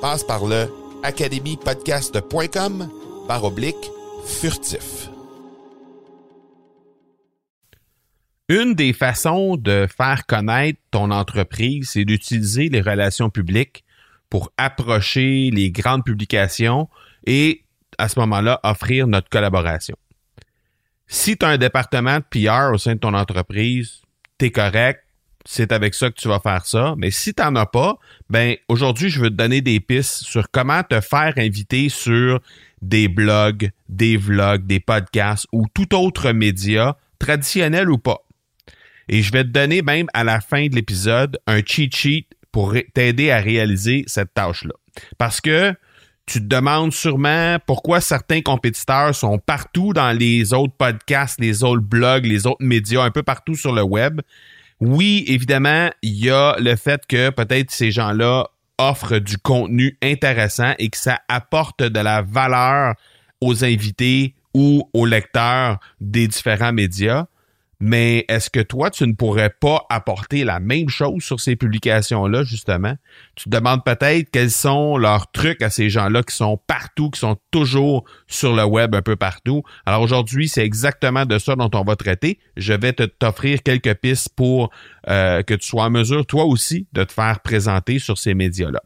Passe par le academypodcast.com par oblique furtif. Une des façons de faire connaître ton entreprise, c'est d'utiliser les relations publiques pour approcher les grandes publications et à ce moment-là offrir notre collaboration. Si tu as un département de PR au sein de ton entreprise, tu es correct, c'est avec ça que tu vas faire ça. Mais si tu n'en as pas, ben aujourd'hui, je veux te donner des pistes sur comment te faire inviter sur des blogs, des vlogs, des podcasts ou tout autre média, traditionnel ou pas. Et je vais te donner même à la fin de l'épisode un cheat sheet pour t'aider à réaliser cette tâche-là. Parce que tu te demandes sûrement pourquoi certains compétiteurs sont partout dans les autres podcasts, les autres blogs, les autres médias, un peu partout sur le web. Oui, évidemment, il y a le fait que peut-être ces gens-là offrent du contenu intéressant et que ça apporte de la valeur aux invités ou aux lecteurs des différents médias mais est-ce que toi, tu ne pourrais pas apporter la même chose sur ces publications-là, justement? Tu te demandes peut-être quels sont leurs trucs à ces gens-là qui sont partout, qui sont toujours sur le web un peu partout. Alors aujourd'hui, c'est exactement de ça dont on va traiter. Je vais t'offrir quelques pistes pour euh, que tu sois en mesure, toi aussi, de te faire présenter sur ces médias-là.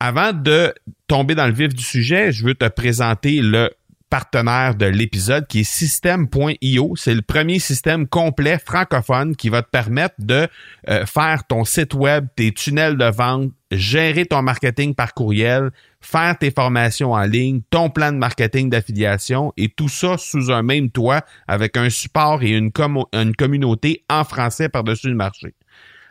Avant de tomber dans le vif du sujet, je veux te présenter le partenaire de l'épisode qui est System.io. C'est le premier système complet francophone qui va te permettre de euh, faire ton site web, tes tunnels de vente, gérer ton marketing par courriel, faire tes formations en ligne, ton plan de marketing d'affiliation et tout ça sous un même toit avec un support et une communauté en français par-dessus le marché.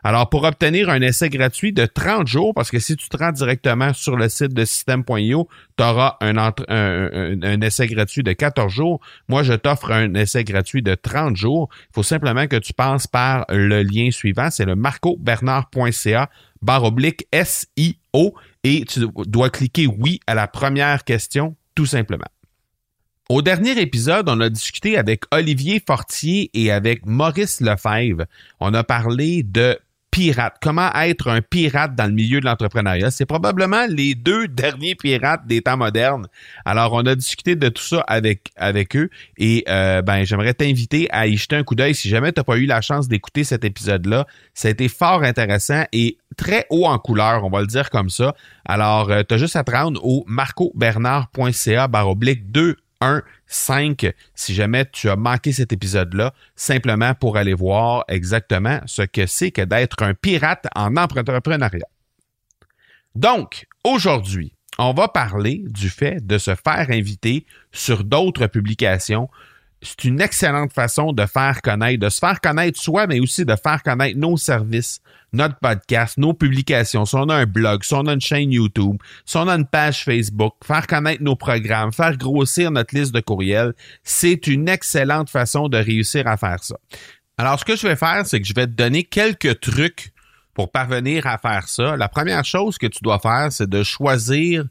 Alors, pour obtenir un essai gratuit de 30 jours, parce que si tu te rends directement sur le site de système.io, tu auras un, un, essai gratuit de 14 jours. Moi, je t'offre un essai gratuit de 30 jours. Il faut simplement que tu passes par le lien suivant, c'est le marcobernard.ca barre oblique SIO et tu dois cliquer oui à la première question, tout simplement. Au dernier épisode, on a discuté avec Olivier Fortier et avec Maurice Lefebvre. On a parlé de pirate. Comment être un pirate dans le milieu de l'entrepreneuriat? C'est probablement les deux derniers pirates des temps modernes. Alors, on a discuté de tout ça avec, avec eux et euh, ben, j'aimerais t'inviter à y jeter un coup d'œil si jamais tu n'as pas eu la chance d'écouter cet épisode-là. Ça a été fort intéressant et très haut en couleur, on va le dire comme ça. Alors, euh, tu as juste à te rendre au marcobernard.ca baroblique 2 5 si jamais tu as manqué cet épisode-là, simplement pour aller voir exactement ce que c'est que d'être un pirate en entrepreneuriat. Donc, aujourd'hui, on va parler du fait de se faire inviter sur d'autres publications c'est une excellente façon de faire connaître, de se faire connaître soi, mais aussi de faire connaître nos services, notre podcast, nos publications. Si on a un blog, si on a une chaîne YouTube, si on a une page Facebook, faire connaître nos programmes, faire grossir notre liste de courriels, c'est une excellente façon de réussir à faire ça. Alors, ce que je vais faire, c'est que je vais te donner quelques trucs pour parvenir à faire ça. La première chose que tu dois faire, c'est de choisir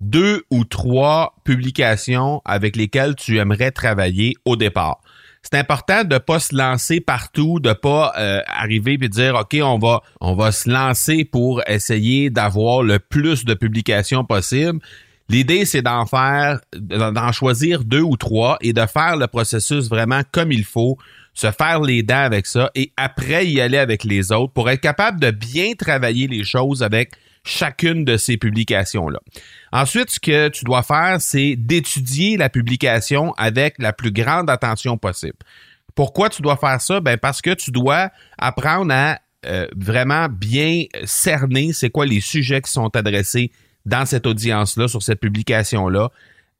deux ou trois publications avec lesquelles tu aimerais travailler au départ. c'est important de pas se lancer partout, de pas euh, arriver et dire OK, on va on va se lancer pour essayer d'avoir le plus de publications possible. L'idée, c'est d'en faire, d'en choisir deux ou trois et de faire le processus vraiment comme il faut, se faire les dents avec ça et après y aller avec les autres pour être capable de bien travailler les choses avec chacune de ces publications-là. Ensuite, ce que tu dois faire, c'est d'étudier la publication avec la plus grande attention possible. Pourquoi tu dois faire ça? Ben parce que tu dois apprendre à euh, vraiment bien cerner c'est quoi les sujets qui sont adressés dans cette audience-là, sur cette publication-là.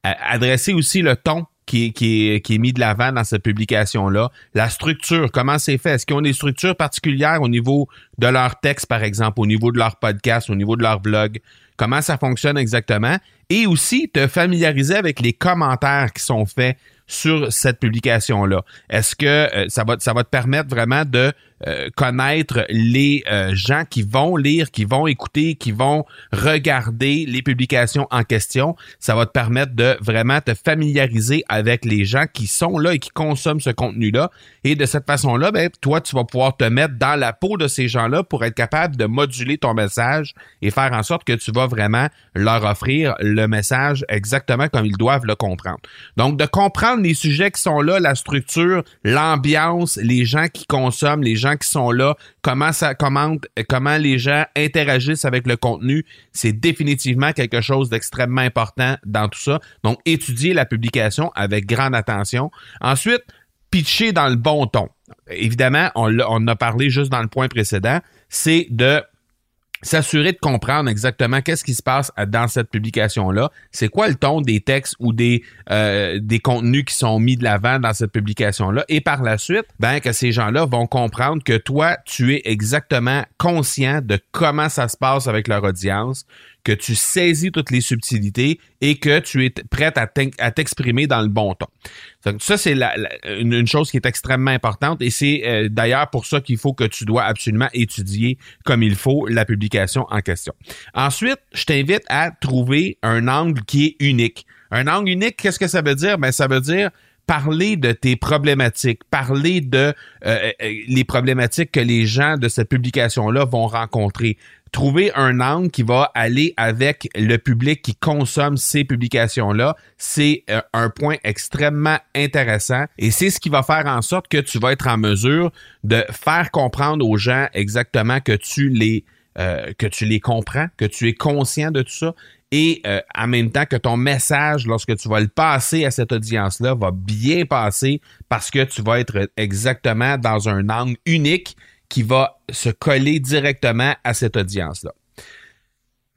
adresser aussi le ton qui est, mis de l'avant dans cette publication-là. La structure, comment c'est fait? Est-ce qu'ils ont des structures particulières au niveau de leur texte, par exemple, au niveau de leur podcast, au niveau de leur blog? Comment ça fonctionne exactement? Et aussi te familiariser avec les commentaires qui sont faits sur cette publication-là. Est-ce que euh, ça va te permettre vraiment de euh, connaître les euh, gens qui vont lire, qui vont écouter, qui vont regarder les publications en question. Ça va te permettre de vraiment te familiariser avec les gens qui sont là et qui consomment ce contenu-là. Et de cette façon-là, ben, toi, tu vas pouvoir te mettre dans la peau de ces gens-là pour être capable de moduler ton message et faire en sorte que tu vas vraiment leur offrir le message exactement comme ils doivent le comprendre. Donc, de comprendre les sujets qui sont là, la structure, l'ambiance, les gens qui consomment, les gens qui sont là, comment ça commente, comment les gens interagissent avec le contenu, c'est définitivement quelque chose d'extrêmement important dans tout ça. Donc, étudier la publication avec grande attention. Ensuite, pitcher dans le bon ton. Évidemment, on, on a parlé juste dans le point précédent, c'est de s'assurer de comprendre exactement qu'est-ce qui se passe dans cette publication-là. C'est quoi le ton des textes ou des, euh, des contenus qui sont mis de l'avant dans cette publication-là? Et par la suite, ben, que ces gens-là vont comprendre que toi, tu es exactement conscient de comment ça se passe avec leur audience, que tu saisis toutes les subtilités et que tu es prête à t'exprimer dans le bon ton. Donc, ça, c'est une, chose qui est extrêmement importante et c'est euh, d'ailleurs pour ça qu'il faut que tu dois absolument étudier comme il faut la publication en question. Ensuite, je t'invite à trouver un angle qui est unique. Un angle unique, qu'est-ce que ça veut dire? Ben, ça veut dire parler de tes problématiques, parler de euh, euh, les problématiques que les gens de cette publication-là vont rencontrer, trouver un angle qui va aller avec le public qui consomme ces publications-là, c'est euh, un point extrêmement intéressant et c'est ce qui va faire en sorte que tu vas être en mesure de faire comprendre aux gens exactement que tu les euh, que tu les comprends, que tu es conscient de tout ça et euh, en même temps que ton message, lorsque tu vas le passer à cette audience-là, va bien passer parce que tu vas être exactement dans un angle unique qui va se coller directement à cette audience-là.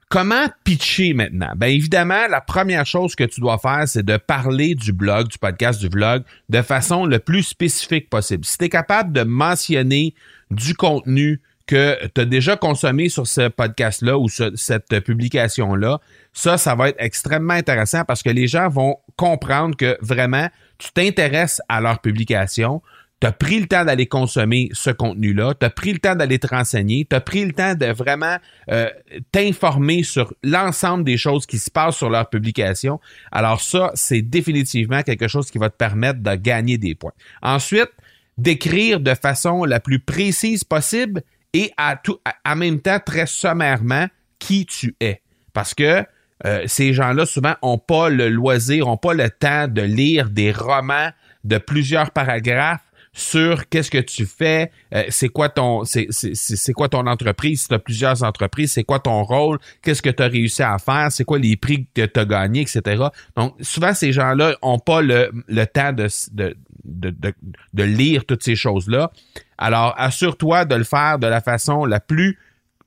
Comment pitcher maintenant? Bien évidemment, la première chose que tu dois faire, c'est de parler du blog, du podcast, du vlog, de façon le plus spécifique possible. Si tu es capable de mentionner du contenu que tu as déjà consommé sur ce podcast-là ou cette publication-là, ça, ça va être extrêmement intéressant parce que les gens vont comprendre que vraiment, tu t'intéresses à leur publication, tu as pris le temps d'aller consommer ce contenu-là, tu as pris le temps d'aller te renseigner, tu as pris le temps de vraiment euh, t'informer sur l'ensemble des choses qui se passent sur leur publication. Alors ça, c'est définitivement quelque chose qui va te permettre de gagner des points. Ensuite, d'écrire de façon la plus précise possible et à tout, en même temps très sommairement qui tu es. Parce que euh, ces gens-là, souvent, n'ont pas le loisir, n'ont pas le temps de lire des romans de plusieurs paragraphes sur qu'est-ce que tu fais, euh, c'est quoi ton c'est, c'est, quoi ton entreprise, si tu as plusieurs entreprises, c'est quoi ton rôle, qu'est-ce que tu as réussi à faire, c'est quoi les prix que tu as gagnés, etc. Donc, souvent, ces gens-là ont pas le, le temps de, de, de, de, lire toutes ces choses-là. Alors, assure-toi de le faire de la façon la plus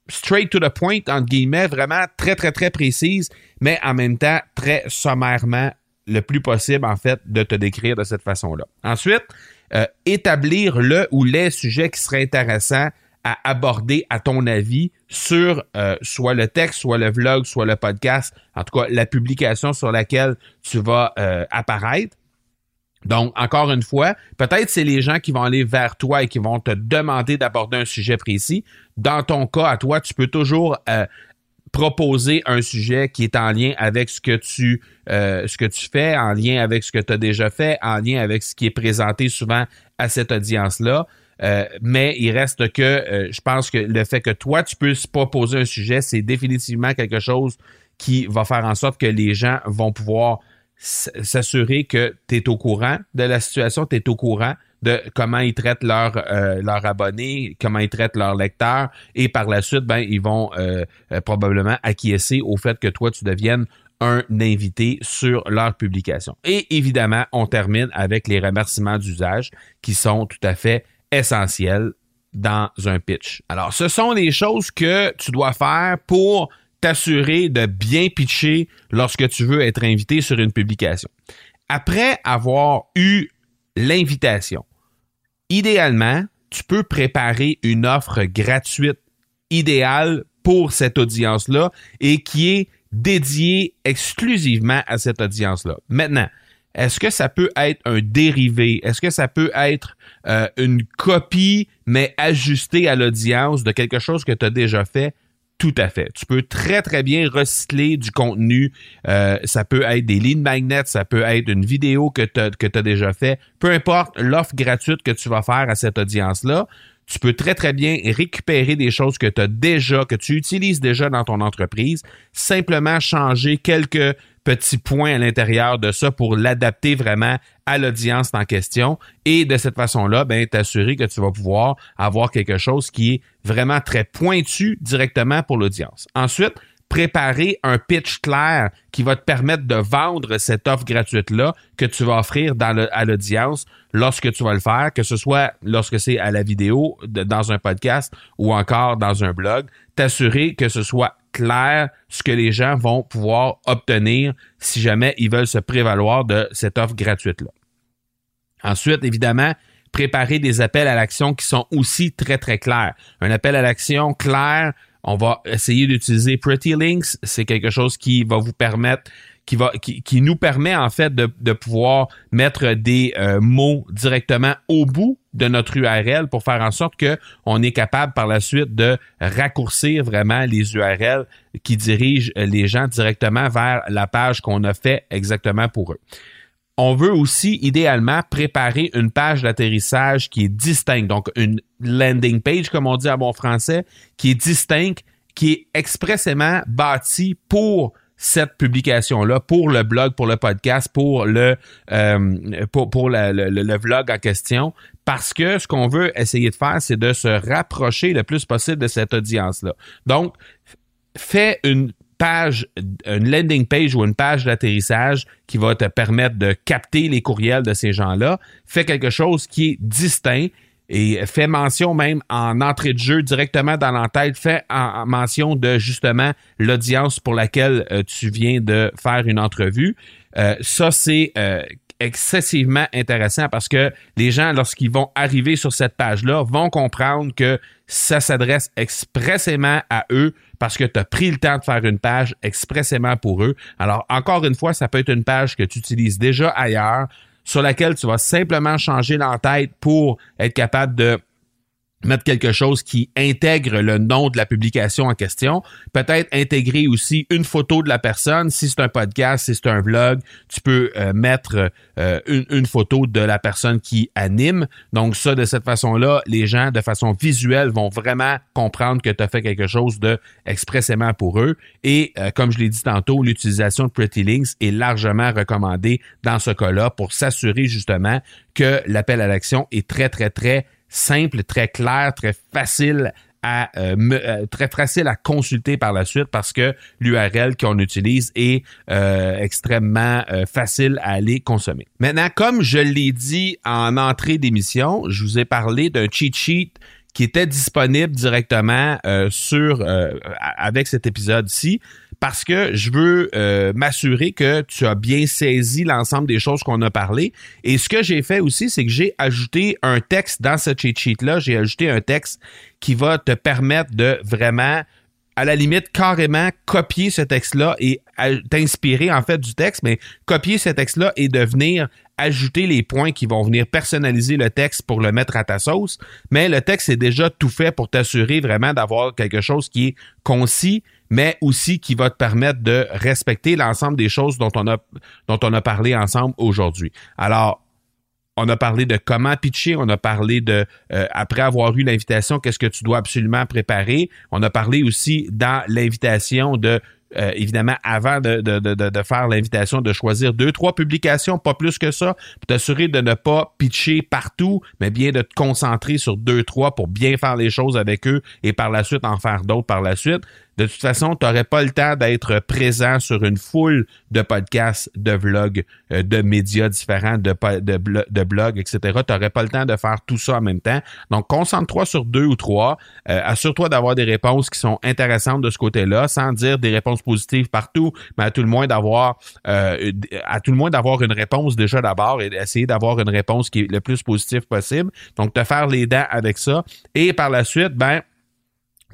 straight to the point, entre guillemets, vraiment très, très, très précise, mais en même temps très sommairement le plus possible, en fait, de te décrire de cette façon-là. Ensuite, euh, établir le ou les sujets qui seraient intéressants à aborder, à ton avis, sur euh, soit le texte, soit le vlog, soit le podcast, en tout cas la publication sur laquelle tu vas euh, apparaître. Donc, encore une fois, peut-être c'est les gens qui vont aller vers toi et qui vont te demander d'aborder un sujet précis. Dans ton cas, à toi, tu peux toujours proposer un sujet qui est en lien avec ce que tu euh, ce que tu fais, en lien avec ce que tu as déjà fait, en lien avec ce qui est présenté souvent à cette audience-là. Euh, mais il reste que euh, je pense que le fait que toi, tu puisses proposer un sujet, c'est définitivement quelque chose qui va faire en sorte que les gens vont pouvoir s'assurer que tu es au courant de la situation, tu es au courant de comment ils traitent leurs euh, abonnés, comment ils traitent leurs lecteurs, et par la suite, ben, ils vont euh, euh, probablement acquiescer au fait que toi, tu deviennes un invité sur leur publication. Et évidemment, on termine avec les remerciements d'usage qui sont tout à fait essentiels dans un pitch. Alors, ce sont les choses que tu dois faire pour t'assurer de bien pitcher lorsque tu veux être invité sur une publication. Après avoir eu l'invitation, idéalement, tu peux préparer une offre gratuite idéale pour cette audience-là et qui est dédiée exclusivement à cette audience-là. Maintenant, est-ce que ça peut être un dérivé? Est-ce que ça peut être euh, une copie, mais ajustée à l'audience de quelque chose que tu as déjà fait? Tout à fait. Tu peux très, très bien recycler du contenu. Euh, ça peut être des lignes magnets, ça peut être une vidéo que tu as, déjà fait. Peu importe l'offre gratuite que tu vas faire à cette audience-là, tu peux très, très bien récupérer des choses que tu as déjà, que tu utilises déjà dans ton entreprise, simplement changer quelques petits points à l'intérieur de ça pour l'adapter vraiment à l'audience en question et de cette façon-là, ben, t'assurer que tu vas pouvoir avoir quelque chose qui est vraiment très pointu directement pour l'audience. Ensuite, préparer un pitch clair qui va te permettre de vendre cette offre gratuite-là que tu vas offrir à l'audience lorsque tu vas le faire, que ce soit lorsque c'est à la vidéo, dans un podcast ou encore dans un blog, t'assurer que ce soit clair ce que les gens vont pouvoir obtenir si jamais ils veulent se prévaloir de cette offre gratuite-là. Ensuite, évidemment, préparer des appels à l'action qui sont aussi très, très clairs. Un appel à l'action clair, on va essayer d'utiliser Pretty Links. C'est quelque chose qui va vous permettre qui va qui, nous permet en fait de, pouvoir mettre des euh, mots directement au bout de notre URL pour faire en sorte que on est capable par la suite de raccourcir vraiment les URL qui dirigent les gens directement vers la page qu'on a fait exactement pour eux. On veut aussi idéalement préparer une page d'atterrissage qui est distincte, donc une landing page comme on dit à bon français, qui est distincte, qui est expressément bâtie pour cette publication-là pour le blog, pour le podcast, pour le euh, le, vlog en question. Parce que ce qu'on veut essayer de faire, c'est de se rapprocher le plus possible de cette audience-là. Donc, fais une page, une landing page ou une page d'atterrissage qui va te permettre de capter les courriels de ces gens-là. Fais quelque chose qui est distinct et fait mention même en entrée de jeu directement dans l'entête, fait en, mention de justement l'audience pour laquelle euh, tu viens de faire une entrevue. Euh, ça, c'est euh, excessivement intéressant parce que les gens, lorsqu'ils vont arriver sur cette page-là, vont comprendre que ça s'adresse expressément à eux parce que tu as pris le temps de faire une page expressément pour eux. Alors, encore une fois, ça peut être une page que tu utilises déjà ailleurs, sur laquelle tu vas simplement changer l'entête pour être capable de mettre quelque chose qui intègre le nom de la publication en question. Peut-être intégrer aussi une photo de la personne. Si c'est un podcast, si c'est un vlog, tu peux euh, mettre euh, une, photo de la personne qui anime. Donc ça, de cette façon-là, les gens, de façon visuelle, vont vraiment comprendre que tu as fait quelque chose de expressément pour eux. Et euh, comme je l'ai dit tantôt, l'utilisation de Pretty Links est largement recommandée dans ce cas-là pour s'assurer justement que l'appel à l'action est très, très, très simple, très clair, très facile à euh, euh, très facile à consulter par la suite parce que l'URL qu'on utilise est euh, extrêmement facile à aller consommer. Maintenant, comme je l'ai dit en entrée d'émission, je vous ai parlé d'un cheat sheet qui était disponible directement avec cet épisode-ci parce que je veux euh, m'assurer que tu as bien saisi l'ensemble des choses qu'on a parlé. Et ce que j'ai fait aussi, c'est que j'ai ajouté un texte dans ce cheat sheet-là. J'ai ajouté un texte qui va te permettre de vraiment, à la limite, carrément copier ce texte-là et t'inspirer en fait du texte, mais copier ce texte-là et de venir ajouter les points qui vont venir personnaliser le texte pour le mettre à ta sauce. Mais le texte est déjà tout fait pour t'assurer vraiment d'avoir quelque chose qui est concis, mais aussi qui va te permettre de respecter l'ensemble des choses dont on a, dont on a parlé ensemble aujourd'hui. Alors, on a parlé de comment pitcher, on a parlé de euh, après avoir eu l'invitation, qu'est-ce que tu dois absolument préparer. On a parlé aussi dans l'invitation de euh, évidemment, avant de, de, de, de faire l'invitation, de choisir deux, trois publications, pas plus que ça, pour t'assurer de ne pas pitcher partout, mais bien de te concentrer sur deux, trois pour bien faire les choses avec eux et par la suite en faire d'autres par la suite de toute façon, tu n'aurais pas le temps d'être présent sur une foule de podcasts, de vlogs, euh, de médias différents, de, blogs, etc. Tu n'aurais pas le temps de faire tout ça en même temps. Donc, concentre-toi sur deux ou trois. Euh, assure-toi d'avoir des réponses qui sont intéressantes de ce côté-là, sans dire des réponses positives partout, mais à tout le moins d'avoir euh, à tout le moins d'avoir une réponse déjà d'abord et d'essayer d'avoir une réponse qui est le plus positive possible. Donc, te faire les dents avec ça. Et par la suite, ben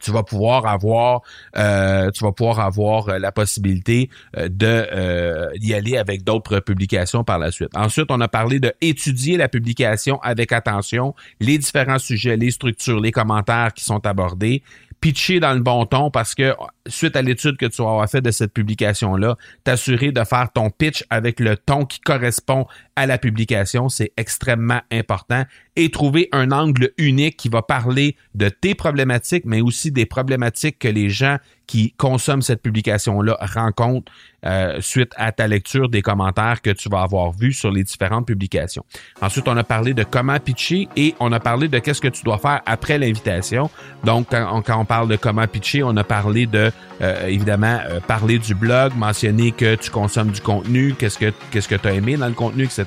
tu vas pouvoir avoir euh, tu vas pouvoir avoir euh, la possibilité euh, de d'y aller avec d'autres publications par la suite. Ensuite, on a parlé de étudier la publication avec attention, les différents sujets, les structures, les commentaires qui sont abordés, pitcher dans le bon ton parce que suite à l'étude que tu vas avoir fait de cette publication-là, t'assurer de faire ton pitch avec le ton qui correspond à la publication, c'est extrêmement important et trouver un angle unique qui va parler de tes problématiques, mais aussi des problématiques que les gens qui consomment cette publication-là rencontrent euh, suite à ta lecture des commentaires que tu vas avoir vus sur les différentes publications. Ensuite, on a parlé de comment pitcher et on a parlé de qu'est-ce que tu dois faire après l'invitation. Donc, quand on, parle de comment pitcher, on a parlé de, euh, évidemment, euh, parler du blog, mentionner que tu consommes du contenu, qu'est-ce que qu'est-ce que tu as aimé dans le contenu, etc.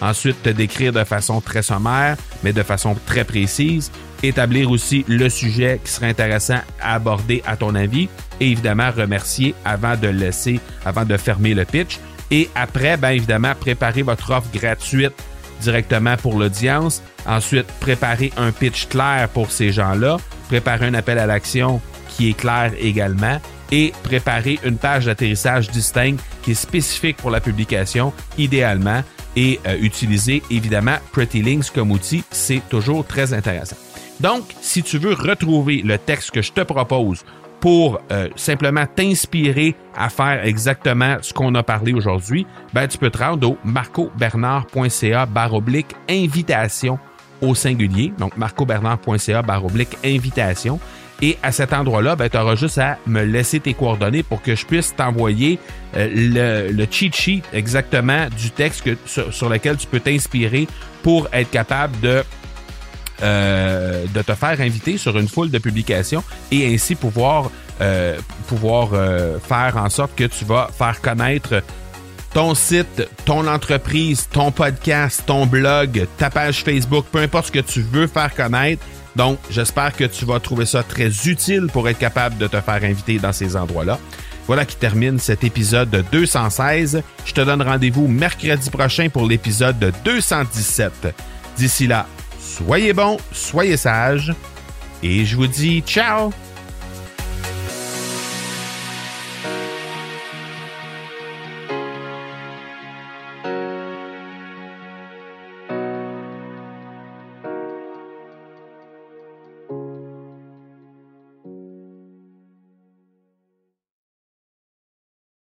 Ensuite, te décrire de façon très sommaire, mais de façon très précise établir aussi le sujet qui serait intéressant à aborder à ton avis et évidemment remercier avant de laisser, avant de fermer le pitch. Et après, bien évidemment, préparer votre offre gratuite directement pour l'audience. Ensuite, préparer un pitch clair pour ces gens-là. Préparer un appel à l'action qui est clair également. Et préparer une page d'atterrissage distincte qui est spécifique pour la publication, idéalement. Et euh, utiliser évidemment Pretty Links comme outil, c'est toujours très intéressant. Donc, si tu veux retrouver le texte que je te propose pour euh, simplement t'inspirer à faire exactement ce qu'on a parlé aujourd'hui, ben, tu peux te rendre au marcobernard.ca baroblique invitation au singulier. Donc, marcobernard.ca baroblique invitation. Et à cet endroit-là, ben, tu auras juste à me laisser tes coordonnées pour que je puisse t'envoyer euh, le, cheat sheet exactement du texte sur lequel tu peux t'inspirer pour être capable de euh, de te faire inviter sur une foule de publications et ainsi pouvoir, euh, pouvoir faire en sorte que tu vas faire connaître ton site, ton entreprise, ton podcast, ton blog, ta page Facebook, peu importe ce que tu veux faire connaître. Donc, j'espère que tu vas trouver ça très utile pour être capable de te faire inviter dans ces endroits-là. Voilà qui termine cet épisode de 216. Je te donne rendez-vous mercredi prochain pour l'épisode de 217. D'ici là, soyez bons, soyez sages, et je vous dis ciao